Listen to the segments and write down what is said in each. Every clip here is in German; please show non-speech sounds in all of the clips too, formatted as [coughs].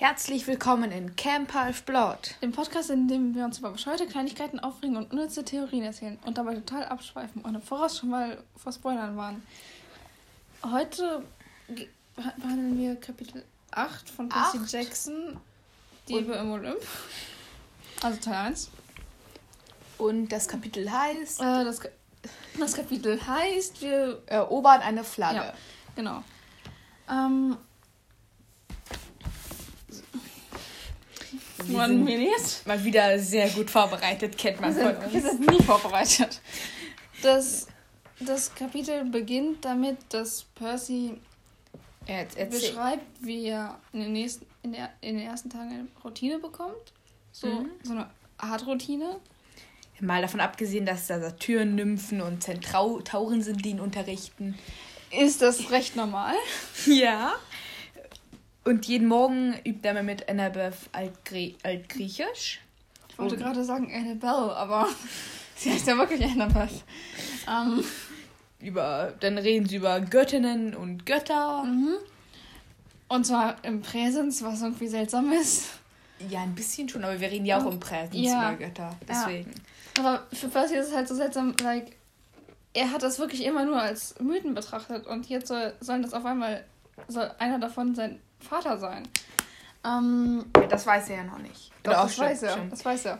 Herzlich willkommen in Camp Half Blood. Dem Podcast, in dem wir uns über bescheuerte Kleinigkeiten aufregen und unnütze Theorien erzählen und dabei total abschweifen und im Voraus schon mal vor Spoilern waren. Heute behandeln wir Kapitel 8 von Percy Acht? Jackson, Diebe im Olymp. Also Teil 1. Und das Kapitel heißt Äh, das, Ka- das Kapitel heißt, wir Erobern eine Flagge. Ja. Genau. Ähm. One minute. mal wieder sehr gut vorbereitet, kennt man von sind, wir uns. sind nie vorbereitet. Das, das Kapitel beginnt damit, dass Percy erzähl. beschreibt, wie er in den, nächsten, in, der, in den ersten Tagen eine Routine bekommt. So, Mhm. so eine Art Routine. Mal davon abgesehen, dass da Satyren, Nymphen und Zentauren sind, die ihn unterrichten. Ist das recht normal? [laughs] Ja. Und jeden Morgen übt er mit Annabeth Altgrie Altgriechisch. Ich wollte Oh. gerade sagen Annabelle, aber [laughs] sie heißt ja wirklich Annabelle. Ähm, Über, dann reden sie über Göttinnen und Götter. Mhm. Und zwar im Präsens, was irgendwie seltsam ist. Ja, ein bisschen schon, aber wir reden ja auch im Präsens Ja. über Götter. Deswegen. Aber für Percy ist es halt so seltsam, like, er hat das wirklich immer nur als Mythen betrachtet und jetzt soll, sollen das auf einmal, soll einer davon sein Vater sein. Ähm, Das weiß er ja noch nicht. doch, auch das schon- weiß er. Das weiß er.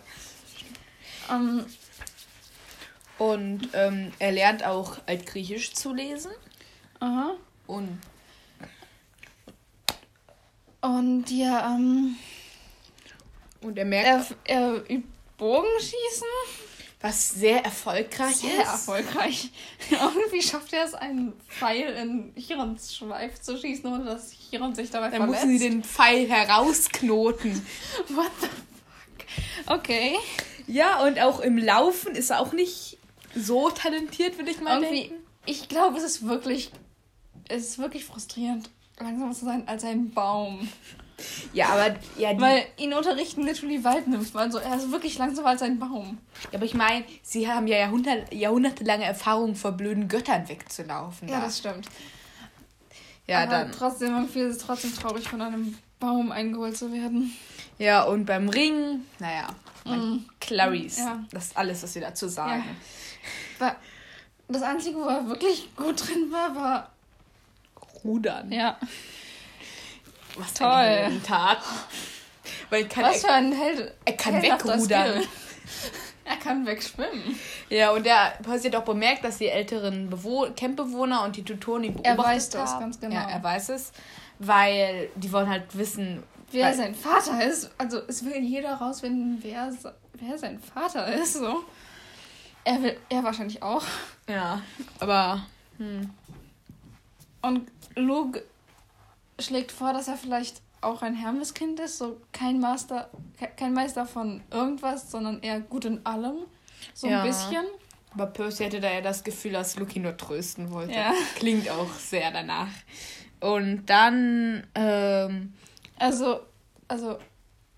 Ähm, Und ähm, er lernt auch Altgriechisch zu lesen. aha. Und Und ja, ähm, Und er merkt, er, er übt Bogenschießen. Was sehr erfolgreich Sehr ist. erfolgreich. [laughs] Irgendwie schafft er es, einen Pfeil in Chirons Schweif zu schießen, ohne dass Chiron sich dabei Dann verletzt. mussten sie den Pfeil herausknoten. [laughs] What the fuck? Okay. ja, und auch im Laufen ist er auch nicht so talentiert, würde ich mal Irgendwie, denken. ich glaube, es ist wirklich, es ist wirklich frustrierend, langsam zu sein als ein Baum. Ja, aber ja, die, Weil ihn unterrichten literally Waldnymphen. Also er ist wirklich langsam als ein Baum. ja, aber ich meine, sie haben ja Jahrhundert, jahrhundertelange Erfahrung vor blöden Göttern wegzulaufen. Ja, da. das stimmt. ja Aber dann. trotzdem, irgendwie ist es trotzdem traurig, von einem Baum eingeholt zu werden. Ja, und beim Ring, naja, Mm. Clarice. Ja. Das ist alles, was wir dazu sagen. War- Das Einzige, wo er wirklich gut drin war, war. Rudern. Ja. Was Toll. Eine Heldentat. Weil kann Was er, für ein Held. er kann heldhafter wegrudern. [laughs] Er kann wegschwimmen. Ja, und der Percy hat auch bemerkt, dass die älteren Bewohner, Campbewohner und die Tutoren ihn Er beobachtet weiß das haben. ganz genau. Ja, er weiß es, weil die wollen halt wissen, Wer sein Vater ist. Also es will jeder rausfinden, wer, wer sein Vater ist. So. Er will. Er wahrscheinlich auch. Ja, aber hm. Und Luke schlägt vor, dass er vielleicht auch ein Hermeskind ist, so kein Master, ke- kein Meister von irgendwas, sondern eher gut in allem. So Ja. ein bisschen. aber Percy hatte da ja das Gefühl, dass ihn nur trösten wollte. Ja. Klingt auch sehr danach. Und dann, ähm, Also, also,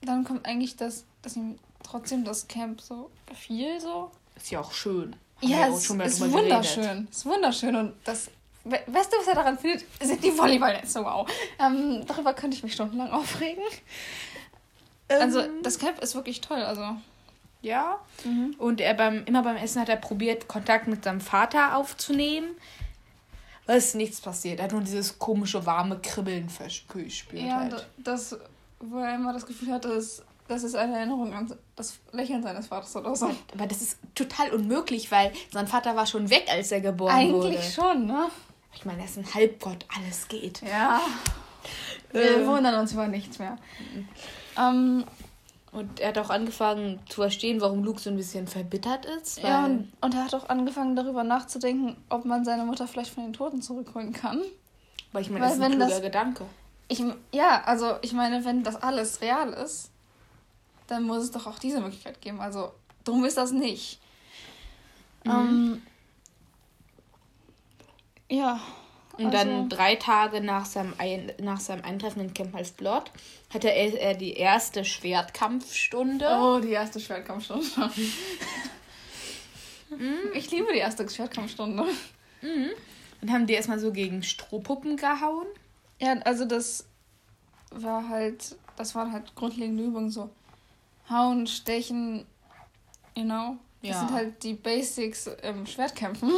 dann kommt eigentlich das, dass ihm trotzdem das Camp so gefiel, so. ist ja auch schön. Haben Ja, auch es schon mal ist geredet. wunderschön. Es ist wunderschön. Und das Beste, was er daran findet, [laughs] sind die Volleyballnetze. Wow. Ähm, darüber könnte ich mich stundenlang [laughs] aufregen. Also, Ähm, das Camp ist wirklich toll. Also, Ja. Und er beim, immer beim Essen hat er probiert, Kontakt mit seinem Vater aufzunehmen. Es ist nichts passiert. Er hat nur dieses komische, warme Kribbeln verspürt. ja, halt. das, wo er immer das Gefühl hat, dass das ist eine Erinnerung an das Lächeln seines Vaters oder so. Aber das ist total unmöglich, weil sein Vater war schon weg, als er geboren wurde. Eigentlich schon, ne? Ich meine, er ist ein Halbgott, alles geht. Ja. Wir Ähm. wundern uns über nichts mehr. Ähm, Und er hat auch angefangen zu verstehen, warum Luke so ein bisschen verbittert ist. Weil, ja, und, und er hat auch angefangen, darüber nachzudenken, ob man seine Mutter vielleicht von den Toten zurückholen kann. weil ich meine, das ist ein kluger das- Gedanke. Ich, ja, also ich meine, wenn das alles real ist, dann muss es doch auch diese Möglichkeit geben. Also drum ist das nicht. Ähm, ja. Und also, dann drei Tage nach seinem, Ein nach seinem Eintreffen in Camp Half Blood hatte er, er die erste Schwertkampfstunde. Oh, die erste Schwertkampfstunde. [laughs] Mhm. ich liebe die erste Schwertkampfstunde. Und haben die erstmal so gegen Strohpuppen gehauen. Ja, also das war halt, das waren halt grundlegende Übungen, so hauen, stechen, you know. Das Ja. sind halt die Basics im Schwertkämpfen.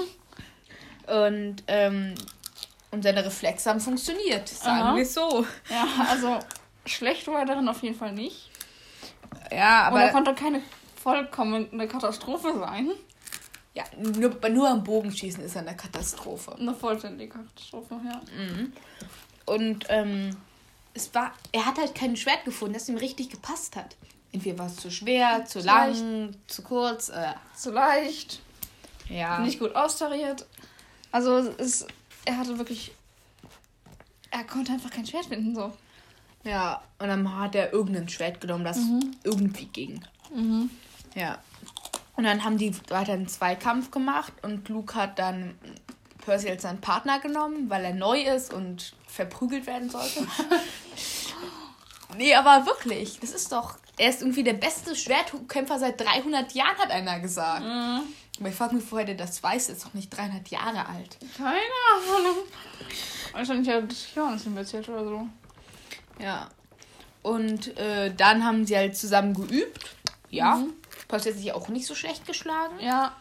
Und, ähm, und seine Reflexe haben funktioniert, sagen wir so. Ja, also schlecht war er darin auf jeden Fall nicht. Ja, Aber er aber konnte keine vollkommene Katastrophe sein. ja, nur, nur am Bogenschießen ist er eine Katastrophe. Eine vollständige Katastrophe, ja. Mhm. Und ähm, es war, er hat halt kein Schwert gefunden, das ihm richtig gepasst hat. Entweder war es zu schwer, zu Zu lang, zu kurz. Äh, Zu leicht, ja. nicht gut austariert. Also es, er hatte wirklich. Er konnte einfach kein Schwert finden, so. Ja, und dann hat er irgendein Schwert genommen, das irgendwie ging. Mhm. Ja. Und dann haben die weiter einen Zweikampf gemacht und Luke hat dann Percy als seinen Partner genommen, weil er neu ist und verprügelt werden sollte. [laughs] nee, aber wirklich, das ist doch. Er ist irgendwie der beste Schwertkämpfer seit 300 Jahren, hat einer gesagt. Mhm. Aber ich frage mich, woher der das weiß, ist doch nicht 300 Jahre alt. Keine Ahnung. Wahrscheinlich hat Johannes ihm erzählt oder so. Ja. Und äh, dann haben sie halt zusammen geübt. Ja. Mhm. Percy hat sich auch nicht so schlecht geschlagen. Ja.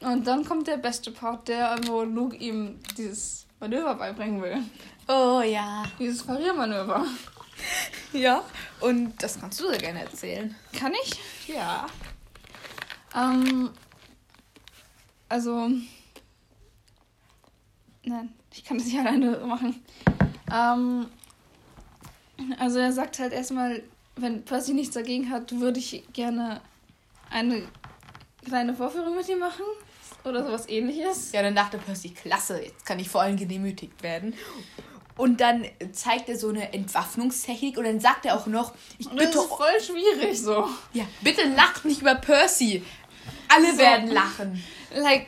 Und dann kommt der beste Part, der, wo Luke ihm dieses Manöver beibringen will. Oh ja. Dieses Pariermanöver. Ja. Und das kannst du sehr gerne erzählen. Kann ich? Ja. Ähm. Also. Nein, ich kann das nicht [laughs] alleine machen. Ähm. Also er sagt halt erstmal, wenn Percy nichts dagegen hat, würde ich gerne eine kleine Vorführung mit ihm machen. Oder sowas ähnliches. Ja, dann dachte Percy, klasse, jetzt kann ich vor allem gedemütigt werden. Und dann zeigt er so eine Entwaffnungstechnik und dann sagt er auch noch, ich Und das bitte, ist voll schwierig so. ja, bitte lacht nicht über Percy. Alle So. werden lachen. Like,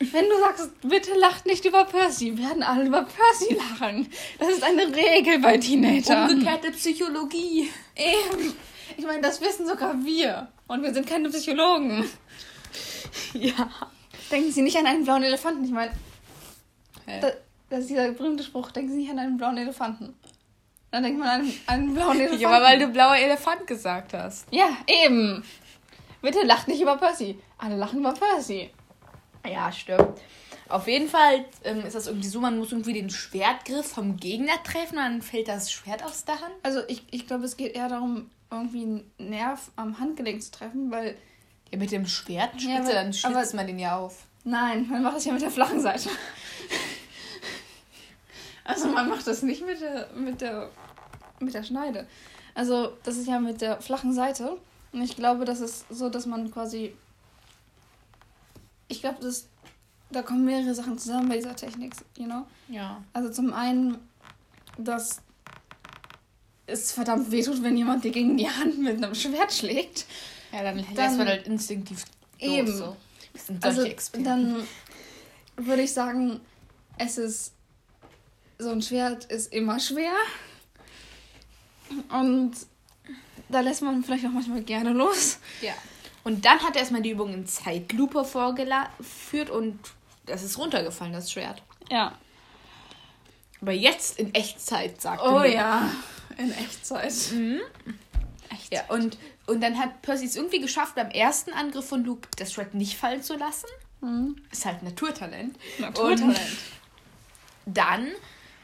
wenn du sagst, bitte lacht nicht über Percy, werden alle über Percy lachen. Das ist eine Regel bei Teenagern. Umgekehrte Psychologie. Eben. Ich meine, das wissen sogar wir. Und wir sind keine Psychologen. Ja. Denken Sie nicht an einen blauen Elefanten. Ich meine, da, das ist dieser berühmte Spruch, denken Sie nicht an einen blauen Elefanten. Dann denkt man an einen, an einen blauen Elefanten. [laughs] Ja, aber weil du blauer Elefant gesagt hast. Ja, eben. Bitte lacht nicht über Percy. Alle lachen über Percy. Ja, stimmt. Auf jeden Fall ähm, ist das irgendwie so, man muss irgendwie den Schwertgriff vom Gegner treffen und dann fällt das Schwert aus der Hand. Also ich, ich glaube, es geht eher darum, irgendwie einen Nerv am Handgelenk zu treffen, weil Ja, mit dem Schwert Ja, spitze, aber- dann schlitzt man den ja auf. Nein, man macht das ja mit der flachen Seite. Also man macht das nicht mit der, mit der, mit der Schneide. Also das ist ja mit der flachen Seite. Und ich glaube, das ist so, dass man quasi... Ich glaube, das, da kommen mehrere Sachen zusammen bei dieser Technik, you know? Ja. Also zum einen, dass es verdammt wehtut, wenn jemand dir gegen die Hand mit einem Schwert schlägt. Ja, dann, Dann- lässt man halt instinktiv los. Eben. So. Also Experten. dann würde ich sagen, es ist so ein Schwert ist immer schwer und da lässt man vielleicht auch manchmal gerne los. Ja. Und dann hat er erstmal die Übung in Zeitlupe vorgeführt und das ist runtergefallen, das Schwert. Ja. Aber jetzt in Echtzeit, sagt Oh Luke. ja, in Echtzeit. Mhm. Echt. Ja, und, und dann hat Percy es irgendwie geschafft, beim ersten Angriff von Luke das Schwert nicht fallen zu lassen. Mhm. Ist halt Naturtalent. Naturtalent. Dann. Nein,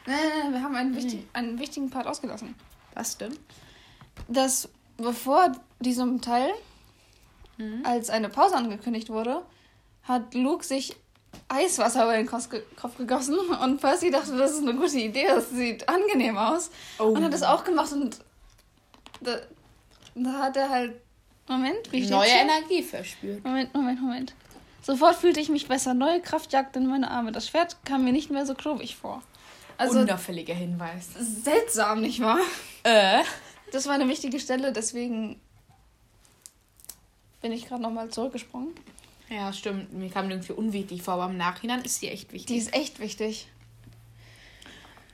nein, nein, wir haben einen, wichtig, einen wichtigen Part ausgelassen. Was denn? Dass bevor diesem Teil, als eine Pause angekündigt wurde, hat Luke sich Eiswasser über den Kopf gegossen [laughs] und Percy dachte, das ist eine gute Idee, das sieht angenehm aus. Oh. Und hat das auch gemacht und da, da hat er halt. Moment, wie Neue hier? Energie verspürt. Moment, Moment, Moment. Sofort fühlte ich mich besser. Neue Kraft jagte in meine Arme. Das Schwert kam mir nicht mehr so klobig vor. Also Unauffälliger Hinweis. seltsam, nicht wahr? Äh. Das war eine wichtige Stelle, deswegen bin ich gerade nochmal zurückgesprungen. Ja, stimmt. Mir kam irgendwie unwichtig vor, aber im Nachhinein ist die echt Die wichtig. ist echt wichtig.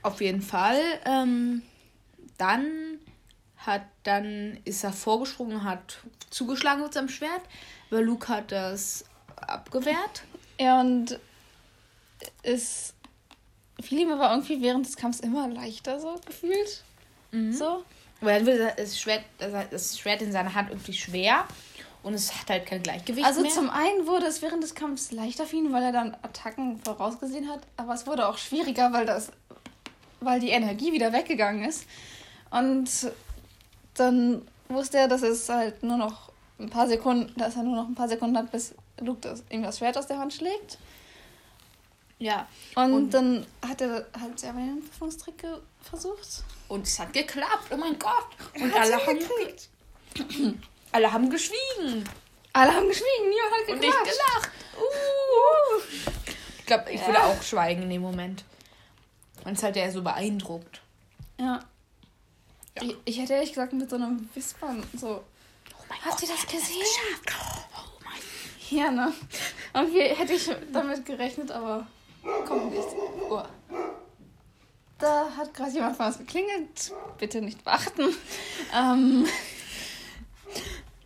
Auf jeden Fall. Ähm, dann hat dann ist er vorgesprungen, hat zugeschlagen mit seinem Schwert, weil Luke hat das abgewehrt. Ja, und es fiel ihm aber irgendwie während des Kampfs immer leichter so gefühlt. So. Aber dann wird das Schwert, das Schwert in seiner Hand irgendwie schwer und es hat halt kein Gleichgewicht Also mehr. zum einen wurde es während des Kampfes leichter für ihn, weil er dann Attacken vorausgesehen hat, aber es wurde auch schwieriger, weil das weil die Energie wieder weggegangen ist. Und dann wusste er, dass es halt nur noch ein paar Sekunden, dass er nur noch ein paar Sekunden hat, bis Luke das, ihm das Schwert aus der Hand schlägt. ja. Und, Und- dann hat er halt selber den Prüfungstrick versucht. Und es hat geklappt. Oh mein Gott. Und alle haben. Alle haben geschwiegen. Alle haben geschwiegen, niemand hat Und ich gelacht. Uh. Ich glaube, ich würde Ja. auch schweigen in dem Moment. Man ist halt ja so beeindruckt. Ja. Ja. Ich, ich hätte ehrlich gesagt mit so einem Wispern so. Oh mein Habt ihr das gesehen? geschafft. Oh mein Ja, ne? Irgendwie hätte ich damit gerechnet, aber kommt nicht. Oh. Da hat gerade jemand von was geklingelt. Bitte nicht beachten. Ähm,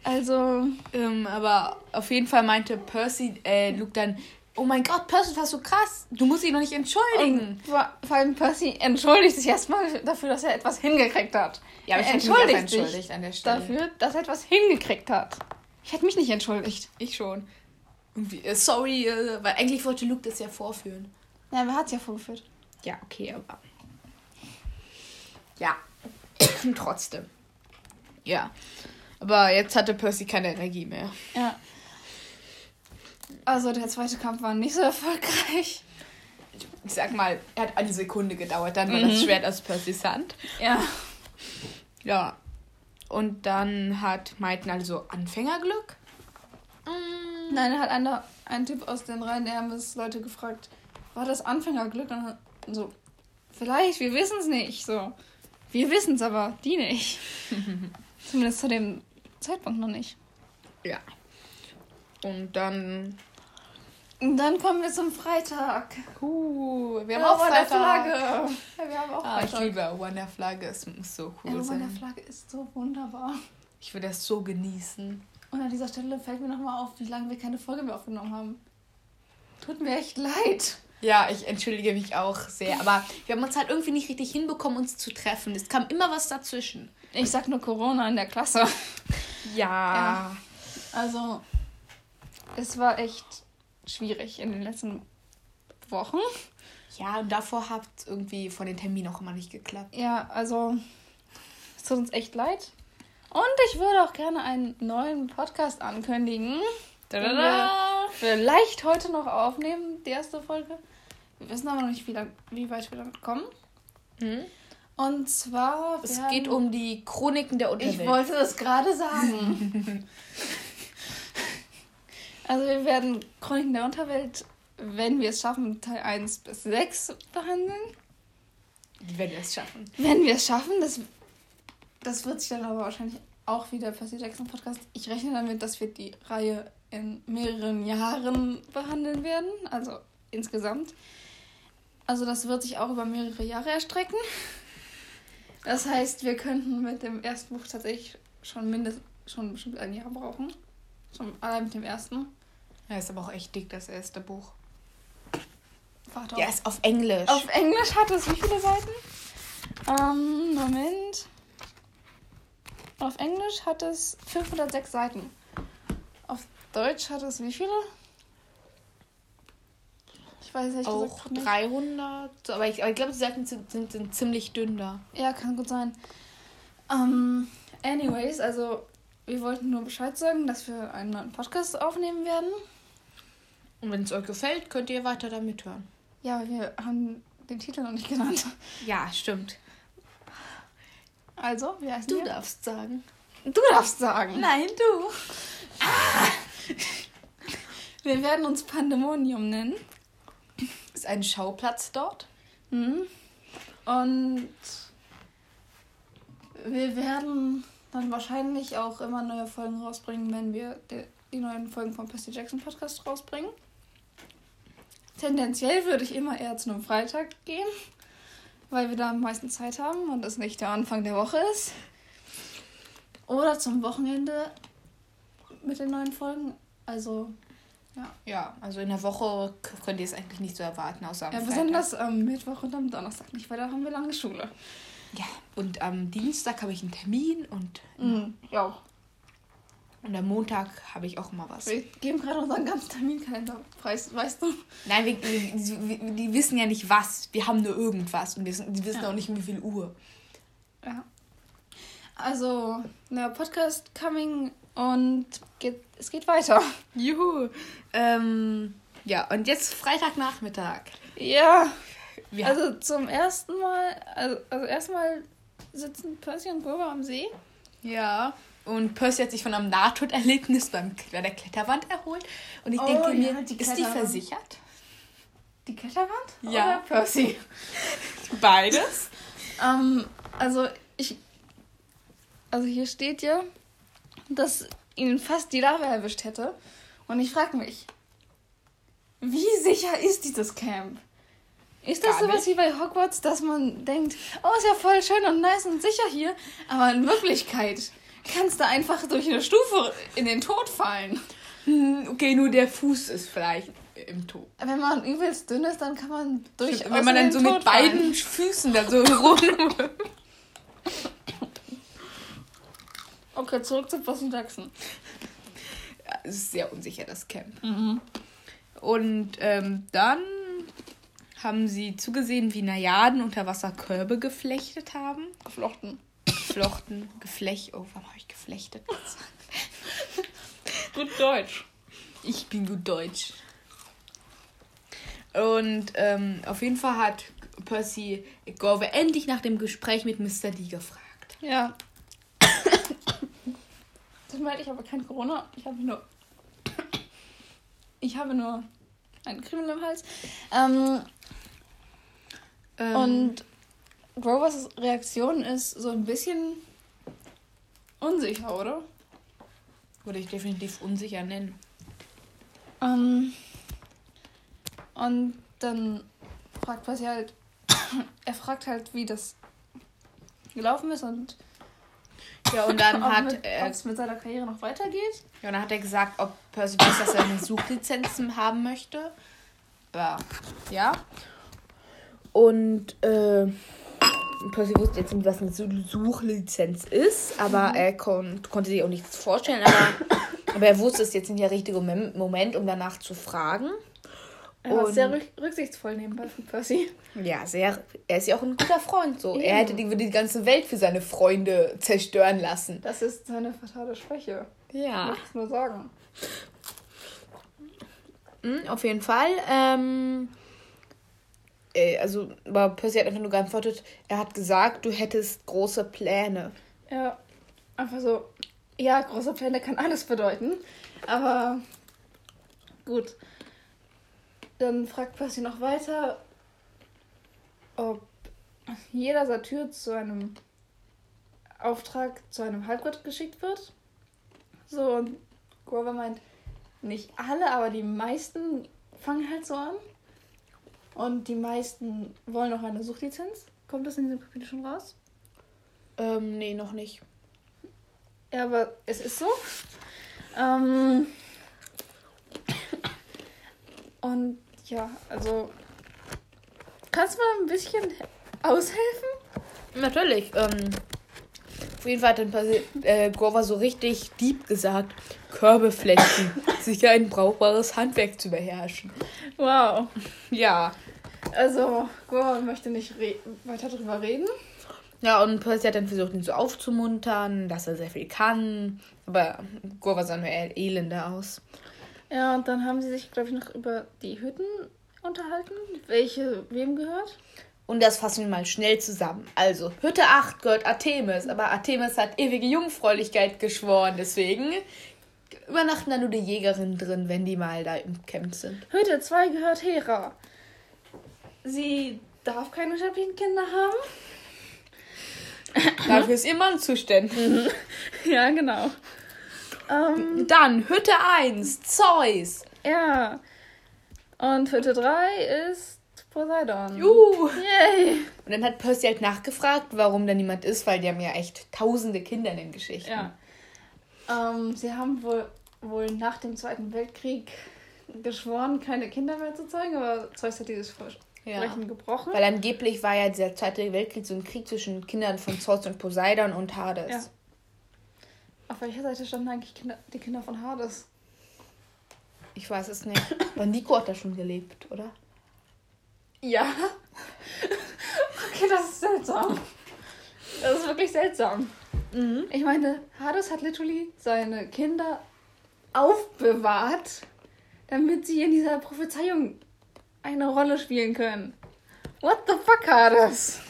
also, Ähm, aber auf jeden Fall meinte Percy, äh, Luke dann, oh mein Gott, Percy, das war so krass. Du musst ihn noch nicht entschuldigen. und vor allem Percy entschuldigt sich erstmal dafür, dass er etwas hingekriegt hat. ja, aber ich er mich entschuldigt sich entschuldigt an der Stelle. dafür, dass er etwas hingekriegt hat. Ich hätte mich nicht entschuldigt. Ich schon. Irgendwie, äh, sorry, äh, weil eigentlich wollte Luke das ja vorführen. Ja, wer hat es ja vorgeführt? Ja, okay, aber. Ja. [coughs] Trotzdem. Ja. Aber jetzt hatte Percy keine Energie mehr. Ja. Also, der zweite Kampf war nicht so erfolgreich. Ich sag mal, er hat eine Sekunde gedauert, dann war Mhm. das Schwert aus Percys Hand. Ja. Ja. Und dann hat Maiten also Anfängerglück. Mm. Nein, er hat einer, ein Typ aus den Reihen der Hermes-Leute gefragt, war das Anfängerglück? Und so, vielleicht, wir wissen es nicht. So, wir wissen es aber, die nicht. [laughs] Zumindest zu dem Zeitpunkt noch nicht. Ja. Und dann. Und dann kommen wir zum Freitag. Uh, wir haben Ja, auch One Freitag. Flagge. Ja, wir haben auch Ah, ich Freitag. liebe One der Flagge. Es muss so cool Ja, One sein. der Flagge ist so wunderbar. Ich will das so genießen. Und an dieser Stelle fällt mir nochmal auf, wie lange wir keine Folge mehr aufgenommen haben. Tut mir echt leid. Ja, ich entschuldige mich auch sehr. Aber wir haben uns halt irgendwie nicht richtig hinbekommen, uns zu treffen. Es kam immer was dazwischen. Ich sag nur Corona in der Klasse. [laughs] Ja. Also, es war echt schwierig in den letzten Wochen. Ja, und davor hat es irgendwie von den Terminen auch immer nicht geklappt. Ja, also, es tut uns echt leid. Und ich würde auch gerne einen neuen Podcast ankündigen. Den wir vielleicht heute noch aufnehmen, die erste Folge. Wir wissen aber noch nicht, wie, lang, wie weit wir damit kommen. Hm? Und zwar. Es geht um die Chroniken der Unterwelt. Ich wollte das gerade sagen. [laughs] also wir werden Chroniken der Unterwelt, wenn wir es schaffen, Teil 1 bis 6 behandeln. Wenn wir es schaffen. Wenn wir es schaffen, das, das wird sich dann aber wahrscheinlich auch wieder Percy Jackson Podcast. Ich rechne damit, dass wir die Reihe in mehreren Jahren behandeln werden. Also insgesamt. Also das wird sich auch über mehrere Jahre erstrecken. Das heißt, wir könnten mit dem ersten Buch tatsächlich schon mindestens schon bestimmt ein Jahr brauchen. Schon allein mit dem ersten. Ja, ist aber auch echt dick, das erste Buch. Warte Ja, ist auf Englisch. Auf Englisch hat es wie viele Seiten? Ähm, Moment. Auf Englisch hat es 506 Seiten. Deutsch hat es wie viele? Ich weiß ehrlich auch gesagt nicht. 300. So, aber ich, aber ich glaube, die Seiten sind, sind, sind ziemlich dünn da. Ja, kann gut sein. Ähm, anyways, also wir wollten nur Bescheid sagen, dass wir einen neuen Podcast aufnehmen werden. Und wenn es euch gefällt, könnt ihr weiter da mithören. Ja, aber wir haben den Titel noch nicht genannt. Ja, stimmt. Also, wie heißt Du wir? darfst sagen. Du darfst sagen. Nein, du. Wir werden uns Pandemonium nennen. Ist ein Schauplatz dort? Mhm. Und wir werden dann wahrscheinlich auch immer neue Folgen rausbringen, wenn wir die, die neuen Folgen vom Percy Jackson Podcast rausbringen. Tendenziell würde ich immer eher zu einem Freitag gehen, weil wir da am meisten Zeit haben und es nicht der Anfang der Woche ist. Oder zum Wochenende mit den neuen Folgen. Also, Ja, also in der Woche könnt ihr es eigentlich nicht so erwarten, außer am ja, Freitag. besonders am Mittwoch und am Donnerstag nicht, weil da haben wir lange Schule. Ja, und am Dienstag habe ich einen Termin und, Mhm. Ja. und am Montag habe ich auch immer was. Wir geben gerade unseren ganzen Terminkalender preis, weißt du? Nein, wir, wir, die wissen ja nicht was. Wir haben nur irgendwas und wir, wissen- die wissen Ja. auch nicht, um wie viel Uhr. Ja. Also, neuer Podcast coming und geht, es geht weiter. Juhu. Ähm, ja, und jetzt Freitagnachmittag. Ja. Wir Also zum ersten Mal, also, also erstmal sitzen Percy und Grover am See. Ja. Und Percy hat sich von einem Nahtoderlebnis beim, bei der Kletterwand erholt. Und ich Oh, denke ja, mir, die ist die versichert? Die Kletterwand? Ja. Oder Percy? [laughs] Beides? Ähm, also ich. Also hier steht ja, dass ihn fast die Lava erwischt hätte. Und ich frage mich, wie sicher ist dieses Camp? Ist das Gar sowas wie bei Hogwarts, dass man denkt, oh, ist ja voll schön und nice und sicher hier, aber in Wirklichkeit kannst du einfach durch eine Stufe in den Tod fallen. Hm, Okay, nur der Fuß ist vielleicht im Tod. Wenn man übelst dünn ist, dann kann man durch Wenn man dann so mit beiden Füßen da so [laughs] rum. Okay, zurück zu Percy Jackson. Ja, es ist sehr unsicher, das Camp. Mhm. Und ähm, dann haben sie zugesehen, wie Najaden unter Wasser Körbe geflechtet haben. Geflochten. Geflochten, geflecht. Oh, warum habe ich geflechtet gesagt? [laughs] Gut Deutsch. Ich bin gut Deutsch. Und ähm, auf jeden Fall hat Percy Gorve endlich nach dem Gespräch mit Mr. D gefragt. Ja. Tut mir leid, ich habe kein Corona. Ich habe nur. Ich habe nur einen Krimmel im Hals. Ähm, Ähm, und Grovers Reaktion ist so ein bisschen unsicher, oder? würde ich definitiv unsicher nennen. Ähm, und dann fragt Percy halt. [coughs] er fragt halt, wie das gelaufen ist und Ja, und dann [laughs] ob hat er ob's mit seiner Karriere noch weitergeht. Ja, und dann hat er gesagt, ob Percy weiß, dass er eine Suchlizenz haben möchte. Ja. Ja. Und äh, Percy wusste jetzt nicht, was eine Su- Suchlizenz ist, aber er kon konnte sich auch nichts vorstellen. Aber, aber er wusste es jetzt nicht der richtige Mom- Moment, um danach zu fragen. Er war sehr rück rücksichtsvoll nebenbei von Percy. Ja, sehr. Er ist ja auch ein guter Freund. So. Eben. Er hätte die, die ganze Welt für seine Freunde zerstören lassen. Das ist seine fatale Schwäche. Ja. Muss ich nur sagen. Mhm, auf jeden Fall. Ähm, äh, also, aber Percy hat einfach nur geantwortet, er hat gesagt, du hättest große Pläne. Ja, einfach so. Ja, große Pläne kann alles bedeuten. Aber gut. Dann fragt Percy noch weiter, ob jeder Satyr zu einem Auftrag zu einem Halbgott geschickt wird. So, und Grover meint, nicht alle, aber die meisten fangen halt so an. Und die meisten wollen auch eine Suchlizenz. Kommt das in diesem Kapitel schon raus? Ähm, nee, noch nicht. Ja, aber es ist so. Ähm, und ja, also kannst du mal ein bisschen aushelfen? Natürlich. Ähm, auf jeden Fall hat dann äh, Grover so richtig deep gesagt, Körbe flechten. [laughs] Sicher ein brauchbares Handwerk zu beherrschen. Wow. Ja. Also, Goa möchte nicht re weiter drüber reden. Ja, und Percy hat dann versucht, ihn so aufzumuntern, dass er sehr viel kann. Aber Grover sah nur elender aus. Ja, und dann haben sie sich, glaube ich, noch über die Hütten unterhalten. Welche wem gehört? Und das fassen wir mal schnell zusammen. Also, Hütte 8 gehört Artemis, aber Artemis hat ewige Jungfräulichkeit geschworen, deswegen übernachten da nur die Jägerinnen drin, wenn die mal da im Camp sind. Hütte 2 gehört Hera. Sie darf keine sterblichen Kinder haben. Dafür ist ihr Mann zuständig. [laughs] Ja, genau. Ähm, Dann Hütte 1, Zeus. ja. Und Hütte 3 ist Poseidon. Juhu. Yay! Und dann hat Percy halt nachgefragt, warum da niemand ist, weil die haben ja echt tausende Kinder in den Geschichten. Ja. Ähm, sie haben wohl, wohl nach dem Zweiten Weltkrieg geschworen, keine Kinder mehr zu zeugen, aber Zeus hat dieses Vers Versprechen gebrochen. Weil angeblich war ja dieser Zweite Weltkrieg so ein Krieg zwischen Kindern von Zeus und Poseidon und Hades. Ja. Auf welcher Seite standen eigentlich Kinder, die Kinder von Hades? Ich weiß es nicht. Aber Nico hat da schon gelebt, oder? Ja. [laughs] Okay, das ist seltsam. Das ist wirklich seltsam. Mhm. Ich meine, Hades hat literally seine Kinder aufbewahrt, damit sie in dieser Prophezeiung eine Rolle spielen können. What the fuck, Hades?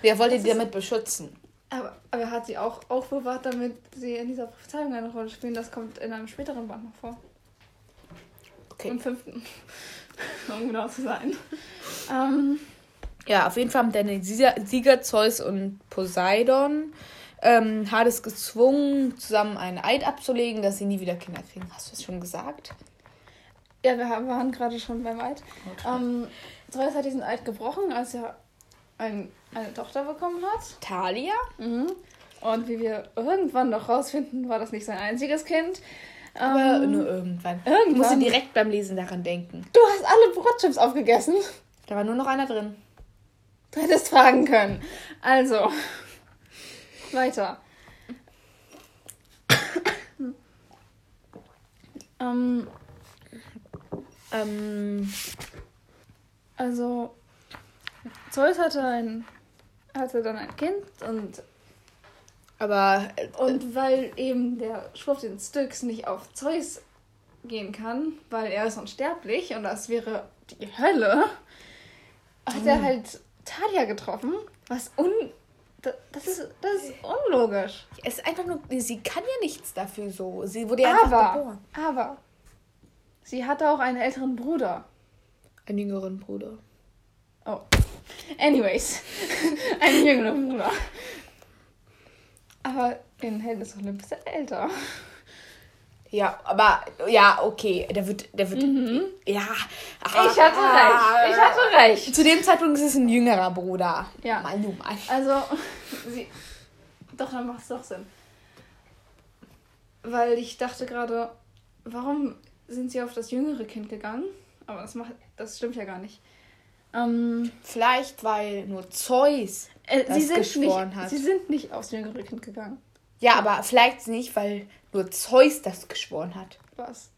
Wer wollte die damit beschützen? Aber, aber er hat sie auch aufbewahrt, damit sie in dieser Prophezeiung eine Rolle spielen. Das kommt in einem späteren Band noch vor. Okay. Im fünften. [laughs] um genau zu sein. Ähm, Ja, auf jeden Fall haben deine Sieger, Sieger Zeus und Poseidon ähm, Hades gezwungen, zusammen einen Eid abzulegen, dass sie nie wieder Kinder kriegen. Hast du das schon gesagt? ja, wir haben- waren gerade schon beim Eid. Ähm, Zeus hat diesen Eid gebrochen, als er ein, eine Tochter bekommen hat. Thalia? Mhm. Und wie wir irgendwann noch rausfinden, war das nicht sein einziges Kind. Aber Ähm, nur irgendwann. Ich musste irgendwann. direkt beim Lesen daran denken. Du hast alle Brotchips aufgegessen. Da war nur noch einer drin. Du hättest fragen können. Also, weiter. ähm, Ähm, also, Zeus hatte ein, hatte dann ein Kind und, aber äh, und weil eben der Spruch den Styx nicht auf Zeus gehen kann, weil er ist unsterblich und das wäre die Hölle, hat er halt Talia getroffen, was un... da- Das ist, das ist unlogisch. es ist einfach nur, sie kann ja nichts dafür so. Sie wurde ja einfach Aber, geboren. aber, sie hatte auch einen älteren Bruder. Einen jüngeren Bruder. Oh. Anyways, [laughs] einen jüngeren Bruder. Aber in Helden des Olymp ist er älter. Ja, aber ja, okay. Der wird, der wird. Ja. Ich hatte recht. Ich hatte recht. Zu dem Zeitpunkt ist es ein jüngerer Bruder. Ja. Mal du mal. Also, [laughs] sie. Doch, dann macht es doch Sinn. Weil ich dachte gerade, warum sind sie auf das jüngere Kind gegangen? Aber das macht, das stimmt ja gar nicht. Ähm, Vielleicht, weil nur Zeus. äh, Das sie, sind geschworen nicht, hat. sie sind nicht aufs jüngere Kind gegangen. Ja, aber vielleicht nicht, weil nur Zeus das geschworen hat. Was?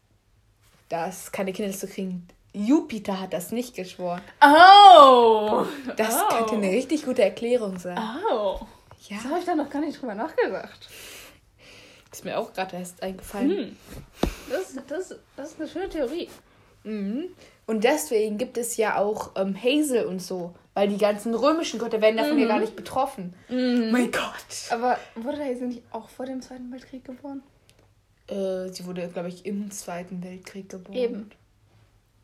Dass keine Kinder zu kriegen. Jupiter hat das nicht geschworen. Oh! Das oh. könnte eine richtig gute Erklärung sein. Oh. Ja, Das habe ich da noch gar nicht drüber nachgedacht. ist mir auch gerade erst eingefallen. Hm. Das, das, das ist eine schöne Theorie. Mhm. Und deswegen gibt es ja auch ähm, Hazel und so. Weil die ganzen römischen Götter werden davon ja gar nicht betroffen. Mein Gott. Aber wurde Hazel nicht auch vor dem Zweiten Weltkrieg geboren? Äh, sie wurde, glaube ich, im Zweiten Weltkrieg geboren. Eben.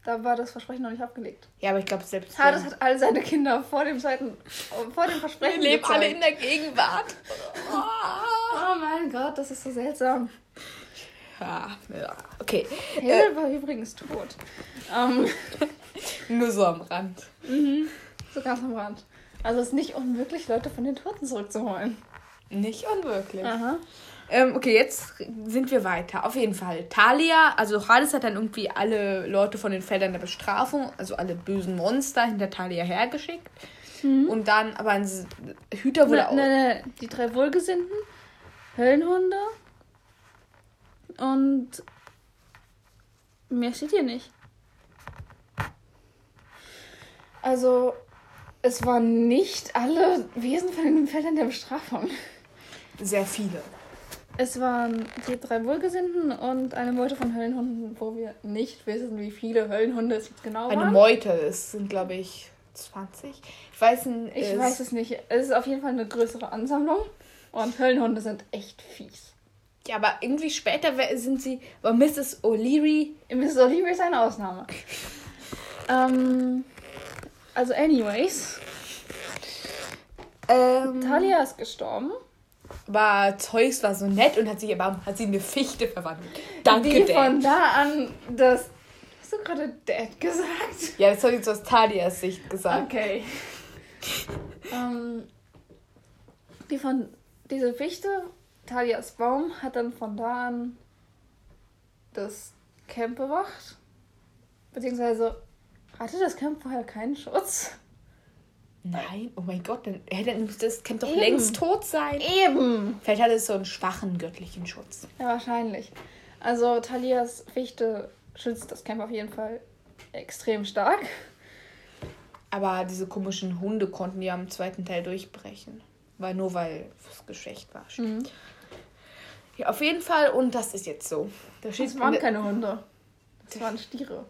Da war das Versprechen noch nicht abgelegt. Ja, aber ich glaube selbst. Hades hat all seine Kinder vor dem zweiten, vor dem Versprechen Wir leben alle in der Gegenwart. Oh mein Gott, das ist so seltsam. Ja, ja, okay. Hazel war übrigens tot. Ähm, [laughs] Nur so am Rand. so ganz am Rand. Also es ist nicht unmöglich, Leute von den Toten zurückzuholen. Nicht unwirklich. Aha. Ähm, okay, jetzt sind wir weiter. Auf jeden Fall. Talia, also Hades hat dann irgendwie alle Leute von den Feldern der Bestrafung, also alle bösen Monster hinter Talia hergeschickt. Und dann, aber ein Hüter wurde Ne, auch. ne, ne, die drei Wohlgesinnten, Höllenhunde und mehr steht hier nicht. Also, es waren nicht alle Wesen von den Feldern der Bestrafung. Sehr viele. Es waren die drei Wohlgesinnten und eine Meute von Höllenhunden, wo wir nicht wissen, wie viele Höllenhunde es jetzt genau Eine waren. Meute, es sind, glaube ich, 20. Ich weiß. Ich weiß es nicht. Es ist auf jeden Fall eine größere Ansammlung. Und Höllenhunde sind echt fies. Ja, aber irgendwie später sind sie. Aber Mrs. O'Leary. Mrs. O'Leary ist eine Ausnahme. ähm, also, anyways. Ähm, Talia ist gestorben. aber Zeus war so nett und hat sich aber hat sie in eine Fichte verwandelt. Danke, die Dad. von da an das. Hast du gerade Dad gesagt? Ja, das habe ich jetzt aus Talias Sicht gesagt. Okay. [laughs] ähm, die von. Diese Fichte, Talias Baum, hat dann von da an das Camp bewacht. Beziehungsweise Hatte das Camp vorher keinen Schutz? Nein, oh mein Gott, dann hätte das Camp doch Eben. längst tot sein. Eben. Vielleicht hat es so einen schwachen göttlichen Schutz. Ja, wahrscheinlich. Also Talias Fichte schützt das Camp auf jeden Fall extrem stark. Aber diese komischen Hunde konnten ja im zweiten Teil durchbrechen. Weil nur weil es geschwächt war. Mhm. Ja, auf jeden Fall. Und das ist jetzt so. Da Das waren keine Hunde. Das waren Stiere.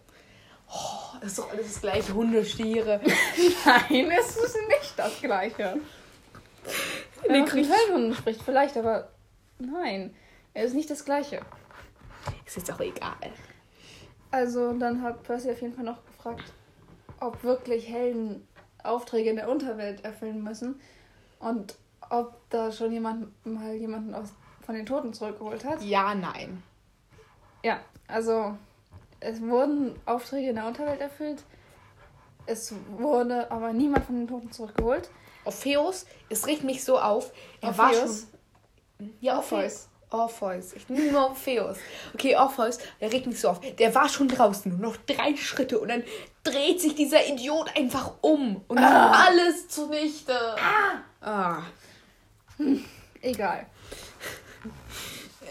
Oh, das ist doch alles das gleiche. Hunde, Stiere. [laughs] Nein, es ist nicht das Gleiche. Wenn man von Feldhunden spricht, vielleicht, aber nein, es ist nicht das Gleiche. Ist jetzt auch egal. Also dann hat Percy auf jeden Fall noch gefragt, ob wirklich Helden Aufträge in der Unterwelt erfüllen müssen und ob da schon jemand mal jemanden aus, von den Toten zurückgeholt hat. Ja, nein. Ja, also es wurden Aufträge in der Unterwelt erfüllt. Es wurde aber niemand von den Toten zurückgeholt. Orpheus, es regt mich so auf. Er war schon. Orpheus? Ja, Orpheus. Orpheus. Ich nehme nur Orpheus. Okay, Orpheus, der regt mich so auf. Der war schon draußen, nur noch drei Schritte und dann dreht sich dieser Idiot einfach um und macht alles zunichte. Ah. Egal.